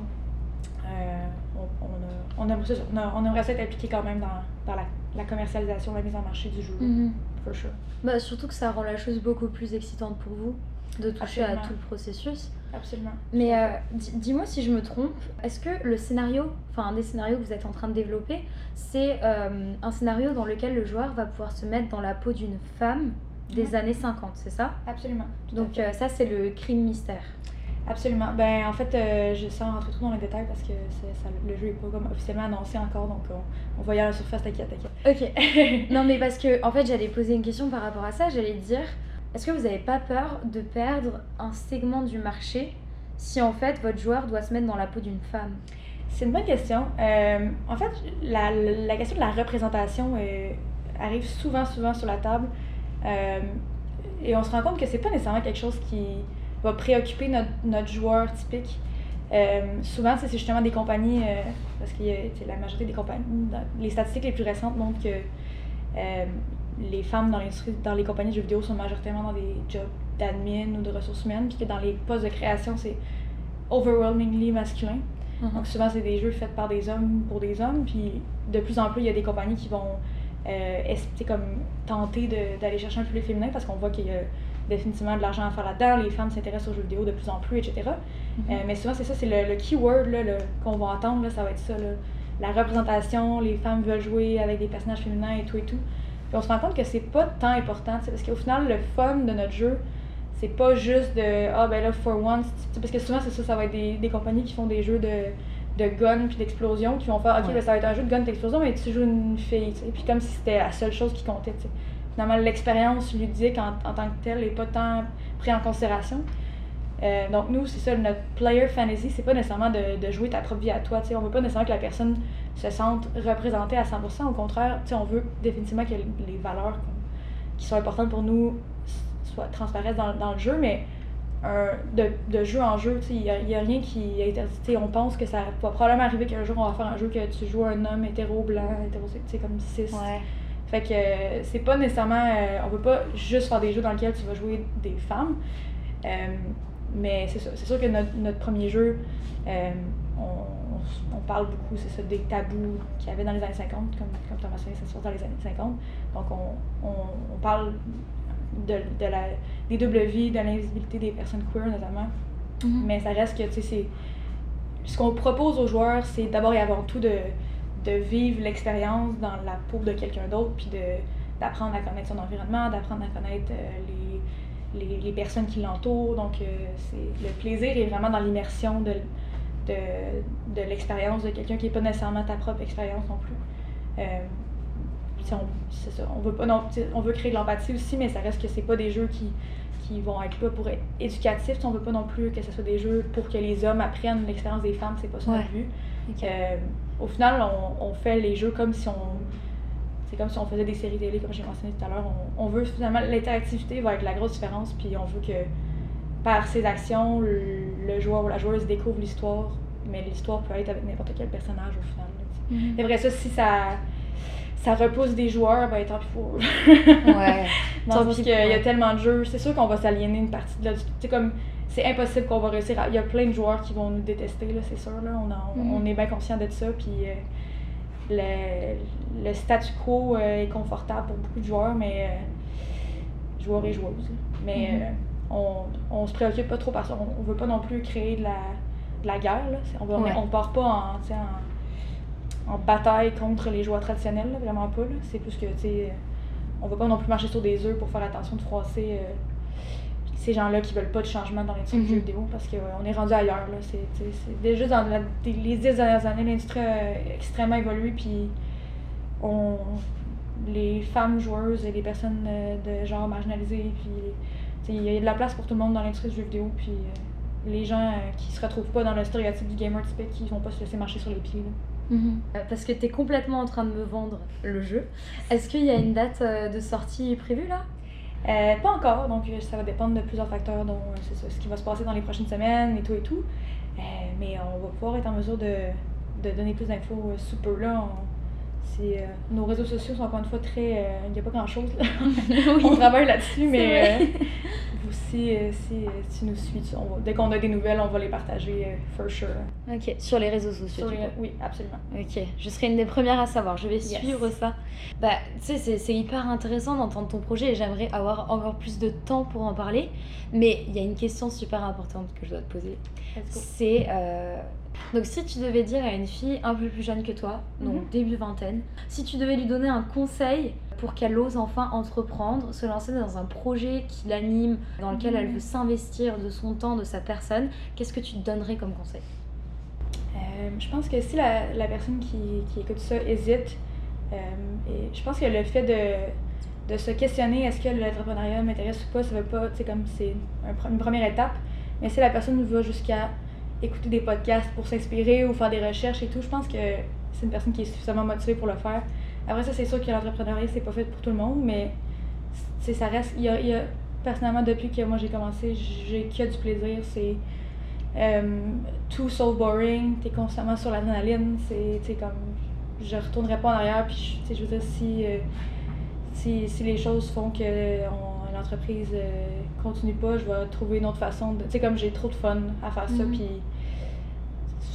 euh, on, on, a, on, aimerait, ça- on, a- on aimerait ça être impliqué quand même dans, dans la, la commercialisation, la mise en marché du jeu, Mhm. for sure. Bah, surtout que ça rend la chose beaucoup plus excitante pour vous de toucher à tout le processus. Absolument. Mais euh, di- dis-moi si je me trompe, est-ce que le scénario, enfin un des scénarios que vous êtes en train de développer, c'est euh, un scénario dans lequel le joueur va pouvoir se mettre dans la peau d'une femme des Ouais. années 50, c'est ça? Absolument. Donc euh, ça c'est le crime mystère. Absolument. Ben, en fait, euh, je sans rentrer trop dans les détails parce que c'est- ça, le jeu n'est pas comme officiellement annoncé encore, donc on, on aller à la surface, t'inquiète, t'inquiète. Ok. [laughs] non mais parce que en fait j'allais poser une question par rapport à ça, j'allais dire est-ce que vous n'avez pas peur de perdre un segment du marché si en fait votre joueur doit se mettre dans la peau d'une femme? C'est une bonne question. Euh, en fait, la, question de la représentation euh, arrive souvent, souvent sur la table. Euh, et on se rend compte que c'est pas nécessairement quelque chose qui va préoccuper notre, notre joueur typique. souvent, c'est justement des compagnies, parce que la majorité des compagnies, les statistiques les plus récentes montrent que les femmes dans, dans les compagnies de jeux vidéo sont majoritairement dans des jobs d'admin ou de ressources humaines, puis que dans les postes de création, c'est overwhelmingly masculin. Mhm. Donc souvent, c'est des jeux faits par des hommes pour des hommes, puis de plus en plus, il y a des compagnies qui vont euh, comme, tenter d'aller chercher un public féminin parce qu'on voit qu'il y a définitivement de l'argent à faire là-dedans, les femmes s'intéressent aux jeux vidéo de plus en plus, etc. Mhm. Euh, mais souvent, c'est ça, c'est le, le, keyword là, qu'on va entendre, là, ça va être ça. Là. La représentation, les femmes veulent jouer avec des personnages féminins et tout et tout. Puis on se rend compte que c'est pas tant important, parce qu'au final, le fun de notre jeu, c'est pas juste de ah ben là for once parce que souvent c'est ça ça va être des, des, compagnies qui font des jeux de de guns puis d'explosion qui vont faire ok ben, ça va être un jeu de gun d'explosion mais tu joues une fille et puis comme si c'était la seule chose qui comptait sais. Finalement l'expérience ludique en, en, tant que telle est pas tant pris en considération. Euh, donc nous c'est ça notre player fantasy c'est pas nécessairement de, de, jouer ta propre vie à toi tu sais. On veut pas nécessairement que la personne se sente représentée à 100% au contraire tu sais on veut définitivement que les valeurs qui sont importantes pour nous soit transparaissent dans, dans le jeu, mais de, de, jeu en jeu, il n'y a, a, rien qui est interdit. On pense que ça va probablement arriver qu'un jour on va faire un jeu que tu joues un homme hétéro, blanc, hétérosexuel, comme cis. Ouais. Fait que c'est pas nécessairement. Euh, on veut pas juste faire des jeux dans lesquels tu vas jouer des femmes. Euh, mais c'est C'est sûr que notre, notre premier jeu, euh, on, on, parle beaucoup, c'est ça, des tabous qu'il y avait dans les années 50, comme, comme tu as mentionné, ça se passe dans les années 50. Donc on, on, on parle de, de la, des doubles vies, de l'invisibilité des personnes queer notamment. Mhm. Mais ça reste que, tu sais, c'est. Ce qu'on propose aux joueurs, c'est d'abord et avant tout de, de vivre l'expérience dans la peau de quelqu'un d'autre, puis d'apprendre à connaître son environnement, d'apprendre à connaître euh, les, les, les, personnes qui l'entourent. Donc, euh, c'est le plaisir est vraiment dans l'immersion de, de, de l'expérience de quelqu'un qui n'est pas nécessairement ta propre expérience non plus. Euh, on, ça, on veut pas non, on veut créer de l'empathie aussi, mais ça reste que c'est pas des jeux qui, qui vont être là pour être éducatifs. On veut pas non plus que ce soit des jeux pour que les hommes apprennent l'expérience des femmes, c'est pas ça notre but. Euh, au final, on, on, fait les jeux comme si on. C'est comme si on faisait des séries télé, comme j'ai mentionné tout à l'heure. On, on, veut finalement. L'interactivité va être la grosse différence, puis on veut que par ses actions, le, joueur ou la joueuse découvre l'histoire, mais l'histoire peut être avec n'importe quel personnage au final. Mm-hmm. Et vrai, ça, si ça ça repousse des joueurs, ben tant pis pour Ouais. [laughs] Dans parce qu'il y a tellement de jeux, c'est sûr qu'on va s'aliéner une partie de là. C'est comme, c'est impossible qu'on va réussir. Il y a plein de joueurs qui vont nous détester, là, c'est sûr. Là. On, on, mm-hmm. est bien conscient de ça. Puis euh, le, le, statu quo euh, est confortable pour beaucoup de joueurs, mais euh, joueurs et joueuses. Mais mm-hmm. On, on se préoccupe pas trop parce qu'on on veut pas non plus créer de la, de la guerre. Là. On, ne on part pas en, en en bataille contre les joueurs traditionnels, vraiment pas. C'est plus que, tu on va pas non plus marcher sur des œufs pour faire attention de froisser euh, ces gens-là qui veulent pas de changement dans l'industrie du jeu mhm. vidéo parce qu'on est rendu ailleurs. Là. C'est, déjà dans les dix dernières années, l'industrie a extrêmement évolué, puis on, les femmes joueuses et les personnes euh, de genre marginalisées, puis il y a de la place pour tout le monde dans l'industrie du jeu vidéo, puis euh, les gens qui se retrouvent pas dans le stéréotype du gamer typique, qui vont pas se laisser marcher sur les pieds. Mhm. Euh, parce que tu es complètement en train de me vendre le jeu. Est-ce qu'il y a une date euh, de sortie prévue là? Euh, Pas encore, donc ça va dépendre de plusieurs facteurs, dont ce qui va se passer dans les prochaines semaines et tout et tout. mais on va pouvoir être en mesure de, de donner plus d'infos sous peu là. Nos réseaux sociaux sont encore une fois très. Il n'y a pas grand chose là. [laughs] [laughs] on travaille là-dessus, mais si, euh, si, euh, si tu nous suis, dès qu'on a des nouvelles, on va les partager, euh, for sure. Ok, sur les réseaux sociaux. oui, absolument. Ok, je serai une des premières à savoir, je vais suivre ça. Bah, tu sais, c'est hyper intéressant d'entendre ton projet et j'aimerais avoir encore plus de temps pour en parler. Mais il y a une question super importante que je dois te poser. C'est. Donc, si tu devais dire à une fille un peu plus jeune que toi, donc mhm. début vingtaine, si tu devais lui donner un conseil pour qu'elle ose enfin entreprendre, se lancer dans un projet qui l'anime, dans lequel elle veut s'investir de son temps, de sa personne, qu'est-ce que tu te donnerais comme conseil? Euh, Je pense que si la, la personne qui, qui, écoute ça hésite, euh, et je pense que le fait de de se questionner est-ce que l'entrepreneuriat m'intéresse ou pas, ça veut pas, sais, comme c'est un une première étape. Mais si la personne va jusqu'à écouter des podcasts pour s'inspirer ou faire des recherches et tout, je pense que c'est une personne qui est suffisamment motivée pour le faire. Après ça, c'est sûr que l'entrepreneuriat, c'est pas fait pour tout le monde, mais ça reste. Y a, y personnellement, depuis que moi j'ai commencé, j'ai que du plaisir. C'est euh, tout so boring, t'es constamment sur l'adrénaline, c'est comme. Je retournerai pas en arrière, puis je veux dire, si, euh, si, si, les choses font que l'entreprise euh, continue pas, je vais trouver une autre façon. Tu sais, comme j'ai trop de fun à faire ça, mm-hmm. puis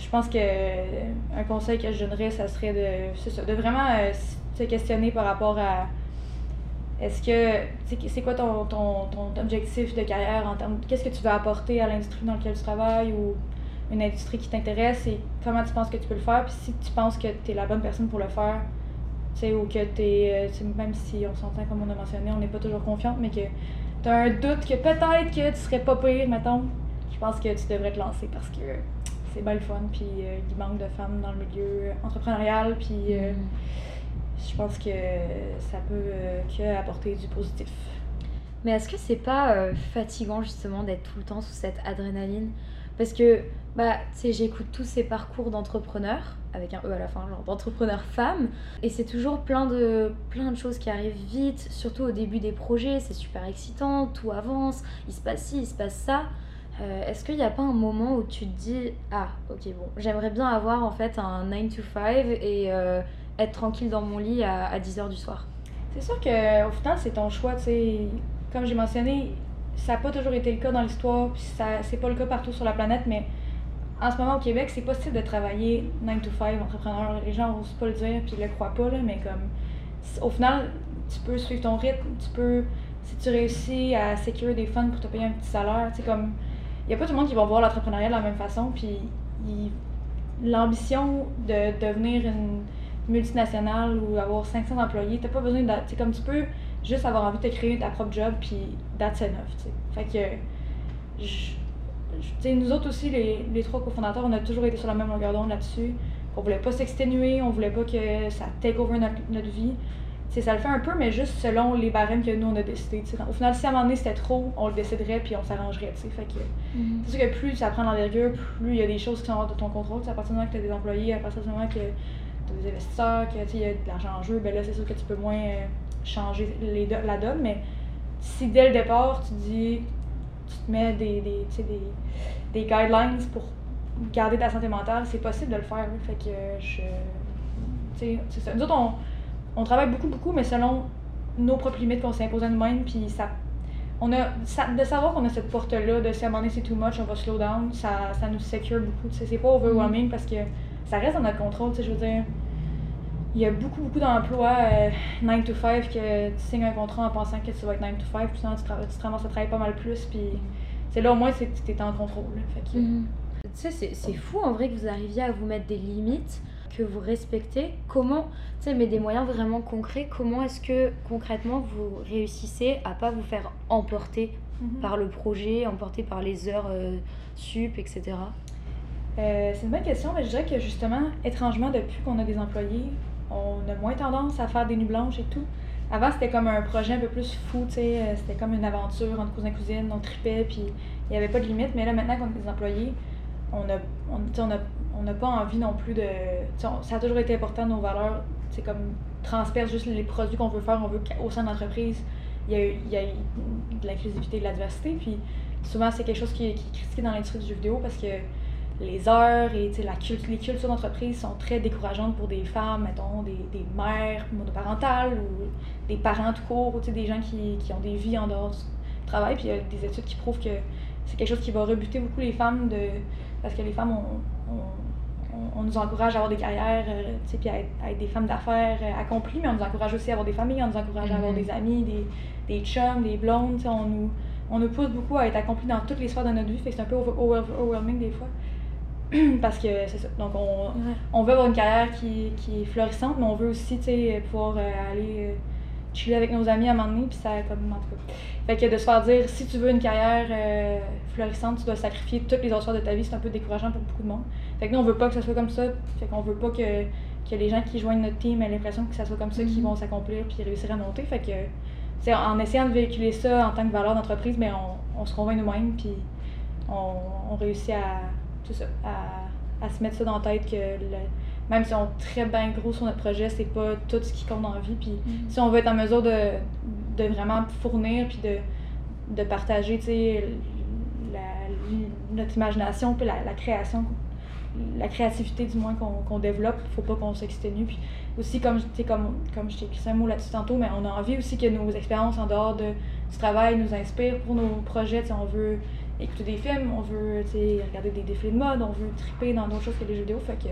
je pense que un conseil que je donnerais, ça serait de, de vraiment se questionner par rapport à est-ce que c'est quoi ton, ton, ton, objectif de carrière en termes qu'est-ce que tu veux apporter à l'industrie dans laquelle tu travailles ou une industrie qui t'intéresse et comment tu penses que tu peux le faire puis si tu penses que tu es la bonne personne pour le faire ou que tu es euh, même si on s'entend comme on a mentionné on n'est pas toujours confiante mais que tu as un doute que peut-être que tu serais pas pire mettons je pense que tu devrais te lancer parce que c'est bien le fun puis euh, il manque de femmes dans le milieu entrepreneurial puis euh, mm je pense que ça peut euh, que apporter du positif. Mais est-ce que c'est pas fatigant justement d'être tout le temps sous cette adrénaline? Parce que bah, j'écoute tous ces parcours d'entrepreneurs, avec un E à la fin, genre d'entrepreneurs femmes, et c'est toujours plein de, plein de choses qui arrivent vite, surtout au début des projets, c'est super excitant, tout avance, il se passe ci, il se passe ça. Euh, est-ce qu'il n'y a pas un moment où tu te dis Ah, ok, bon, j'aimerais bien avoir en fait un 9 to 5 et être tranquille dans mon lit à, à 10h du soir? C'est sûr qu'au final, c'est ton choix. sais Comme j'ai mentionné, ça n'a pas toujours été le cas dans l'histoire, puis ça c'est pas le cas partout sur la planète, mais en ce moment au Québec, c'est possible de travailler 9 to 5 entrepreneur. Les gens n'osent pas le dire, puis ils le croient pas, là, mais comme au final, tu peux suivre ton rythme, tu peux, si tu réussis à sécuriser des funds pour te payer un petit salaire, tu sais, comme, il n'y a pas tout le monde qui va voir l'entrepreneuriat de la même façon, puis l'ambition de devenir une multinationale ou avoir 500 employés, t'as pas besoin de. C'est comme tu peux juste avoir envie de te créer ta propre job, puis that's enough, tu sais. Fait que. Je, nous autres aussi, les, les trois cofondateurs, on a toujours été sur la même longueur d'onde là-dessus. On voulait pas s'exténuer, on voulait pas que ça take over notre, notre vie. c'est ça le fait un peu, mais juste selon les barèmes que nous on a décidé. Au final, si à un moment donné c'était trop, on le déciderait puis on s'arrangerait. Fait que mm-hmm. c'est sûr que plus ça prend l'envergure, plus il y a des choses qui sont hors de ton contrôle. à partir du moment que tu as des employés, à partir du moment que des investisseurs, qu'il y a de l'argent en jeu, ben là, c'est sûr que tu peux moins euh, changer les la donne. Mais si dès le départ, tu dis, tu te mets des, des, des, des guidelines pour garder ta santé mentale, c'est possible de le faire. Fait que je. c'est ça. Nous autres, on, on, travaille beaucoup, beaucoup, mais selon nos propres limites qu'on s'est imposées à nous-mêmes. Puis ça. On a, de savoir qu'on a cette porte-là, de si à un moment donné c'est too much, on va slow down, ça, ça nous secure beaucoup. C'est pas overwhelming parce que ça reste dans notre contrôle. Je veux dire, il y a beaucoup, beaucoup d'emplois 9 euh, to 5 que tu signes un contrat en pensant que tu vas être 9 to 5, puis sinon tu, tu te ramasses à travailler pas mal plus, puis c'est là au moins tu es en contrôle. Mhm. Tu sais, c'est fou en vrai que vous arriviez à vous mettre des limites que vous respectez. Comment, tu sais, mais des moyens vraiment concrets, comment est-ce que concrètement vous réussissez à pas vous faire emporter mhm. par le projet, emporter par les heures euh, sup, etc. Euh, c'est une bonne question, mais je dirais que justement, étrangement, depuis qu'on a des employés, on a moins tendance à faire des nuits blanches et tout. Avant, c'était comme un projet un peu plus fou, tu sais, euh, c'était comme une aventure entre cousins et cousines, on tripait, puis il n'y avait pas de limite. Mais là, maintenant qu'on est des employés, on a, on, a, on n'a pas envie non plus de. ça a toujours été important, nos valeurs, c'est comme transperce juste les produits qu'on veut faire, on veut qu'au sein de l'entreprise, il y a, il y a de l'inclusivité et de la diversité. Puis souvent, c'est quelque chose qui, qui est critiqué dans l'industrie du jeu vidéo parce que les heures et la les cultures d'entreprise sont très décourageantes pour des femmes, mettons, des, des mères monoparentales ou des parents tout court, des gens qui, qui, ont des vies en dehors du travail. Puis il y a des études qui prouvent que c'est quelque chose qui va rebuter beaucoup les femmes de parce que les femmes, on, on, on nous encourage à avoir des carrières, euh, puis à être, des femmes d'affaires euh, accomplies, mais on nous encourage aussi à avoir des familles, on nous encourage à avoir mm-hmm. des amis, des, des chums, des blondes. On nous, on nous pousse beaucoup à être accomplis dans toutes les sphères de notre vie, fait que c'est un peu overwhelming des fois. [clears throat] parce que c'est ça. Donc, on, on, veut avoir une carrière qui, qui, est florissante, mais on veut aussi, pouvoir euh, aller euh, chiller avec nos amis à un moment donné, puis ça, comme, en tout cas. Fait que de se faire dire, si tu veux une carrière euh, florissante, tu dois sacrifier toutes les autres sphères de ta vie, c'est un peu décourageant pour beaucoup de monde. Fait que nous, on veut pas que ça soit comme ça. Fait qu'on veut pas que, que les gens qui joignent notre team aient l'impression que ça soit comme ça qu'ils mm-hmm. vont s'accomplir puis réussir à monter. Fait que c'est en essayant de véhiculer ça en tant que valeur d'entreprise, mais on, on se convainc nous-mêmes, puis on, on réussit à, tout ça, à, à se mettre ça dans la tête que le- même si on est très bien gros sur notre projet, c'est pas tout ce qui compte dans la vie. Puis si on veut être en mesure de, de vraiment fournir, puis de, de partager, la- notre imagination, puis la, la création, la créativité du moins qu'on qu'on développe, faut pas qu'on s'exténue. Puis aussi, comme, comme, comme je t'ai écrit un mot là-dessus tantôt, mais on a envie aussi que nos expériences en dehors de, du travail nous inspirent pour nos projets. On veut écouter des films, on veut regarder des défilés de mode, on veut triper dans d'autres choses que les jeux vidéo. Fait que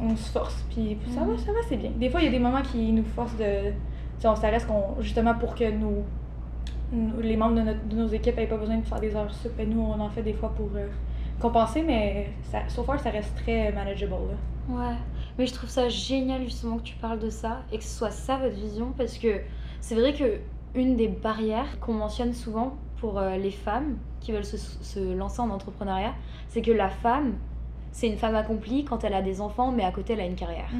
on se force. Puis ça va, ça va, c'est bien. Des fois, il y a des moments qui nous forcent de. On s'arrête qu'on- justement pour que nous, nous- les membres de, notre- de nos équipes n'aient pas besoin de faire des heures sup. Et nous, on en fait des fois pour euh, compenser, mais ça, so far, ça reste très manageable. Là. Ouais, mais je trouve ça génial justement que tu parles de ça et que ce soit ça votre vision parce que c'est vrai que une des barrières qu'on mentionne souvent pour euh, les femmes qui veulent se, se lancer en entrepreneuriat, c'est que la femme, c'est une femme accomplie quand elle a des enfants, mais à côté elle a une carrière.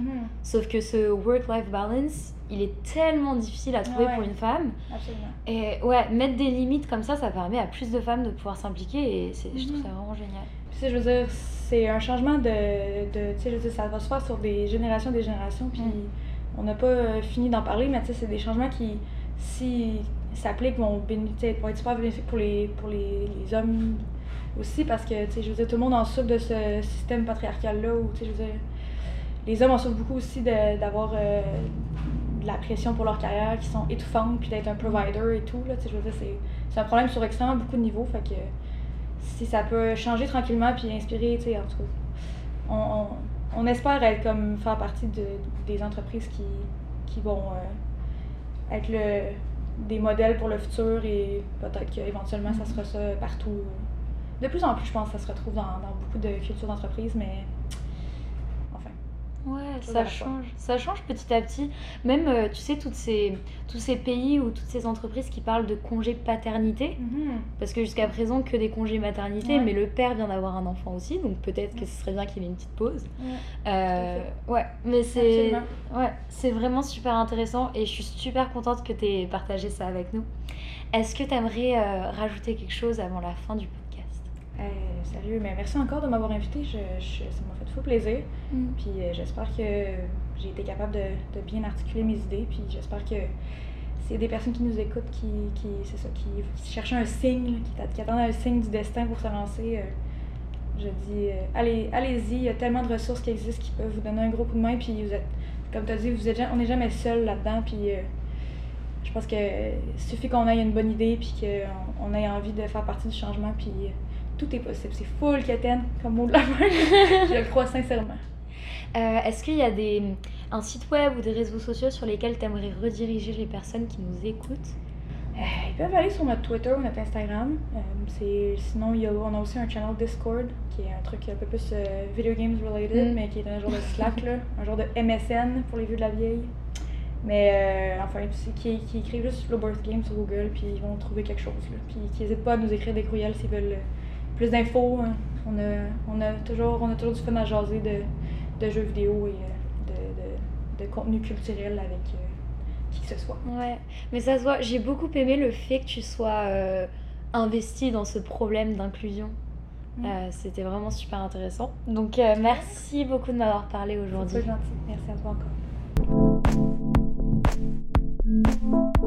Sauf que ce work-life balance, il est tellement difficile à trouver Ouais. pour une femme. Absolument. Et ouais, mettre des limites comme ça, ça permet à plus de femmes de pouvoir s'impliquer et c'est- je trouve Mhm. ça vraiment génial. Puis, je veux dire, c'est un changement de. de tu sais, je veux dire, ça va se faire sur des générations des générations, puis Mm. on n'a pas euh, fini d'en parler, mais tu sais, c'est des changements qui, si s'appliquent, vont, vont être super bénéfiques pour les, pour les, les hommes aussi, parce que, tu sais, je veux dire, tout le monde en souffre de ce système patriarcal-là, où, tu sais, je veux dire, les hommes en souffrent beaucoup aussi d'avoir euh, de la pression pour leur carrière, qui sont étouffantes, puis d'être un provider et tout, là, tu sais, je c'est un problème sur extrêmement beaucoup de niveaux, fait si ça peut changer tranquillement puis inspirer, tu sais, en tout cas, on, on, on espère être comme faire partie de, des entreprises qui, qui vont euh, être le, des modèles pour le futur et peut-être qu'éventuellement ça sera ça partout. De plus en plus, je pense que ça se retrouve dans, dans beaucoup de cultures d'entreprise, mais. Ouais, Ça change. Ça change petit à petit. Même, euh, tu sais, toutes ces, tous ces pays ou toutes ces entreprises qui parlent de congé paternité, parce que jusqu'à présent, que des congés maternité, Ouais. mais le père vient d'avoir un enfant aussi, donc peut-être que ce serait bien qu'il ait une petite pause. Ouais, Euh, ouais, mais c'est ouais, c'est vraiment super intéressant et je suis super contente que tu aies partagé ça avec nous. Est-ce que tu aimerais rajouter quelque chose avant la fin du podcast Euh, sérieux, mais merci encore de m'avoir invité. Je, je- ça m'a fait fou plaisir. Puis euh, j'espère que j'ai été capable de, de bien articuler mes idées. Puis j'espère que s'il y a des personnes qui nous écoutent, qui, qui, c'est ça, qui, cherchent un signe, qui, attendent un signe du destin pour se lancer, euh, je dis euh, allez, allez-y. Il y a tellement de ressources qui existent qui peuvent vous donner un gros coup de main. Puis vous êtes, comme tu as dit, vous êtes, on n'est jamais seul là-dedans. Puis je pense que suffit qu'on ait une bonne idée puis qu'on on ait envie de faire partie du changement. Puis tout est possible. C'est full quétaine comme mot de la fin. [laughs] je le crois sincèrement. Euh, Est-ce qu'il y a des, un site web ou des réseaux sociaux sur lesquels tu aimerais rediriger les personnes qui nous écoutent? Euh, ils peuvent aller sur notre Twitter ou notre Instagram. Euh, sinon, il y a, on a aussi un channel Discord qui est un truc un peu plus euh, video games related, Mm. mais qui est un genre de Slack, là, un genre de MSN pour les vieux de la vieille. Mais enfin, qui, qui écrivent juste Slow Birth Games sur Google, puis ils vont trouver quelque chose. Là. Puis qui n'hésitent pas à nous écrire des courriels s'ils veulent plus d'infos. hein. On, a, on, a toujours, on a toujours du fun à jaser de, de jeux vidéo et euh, de, de, de contenu culturel avec euh, qui que ce soit. Ouais, mais ça se voit, j'ai beaucoup aimé le fait que tu sois euh, investi dans ce problème d'inclusion. Mm. Euh, C'était vraiment super intéressant. Donc euh, merci beaucoup de m'avoir parlé C'est aujourd'hui. gentil. Merci à toi encore.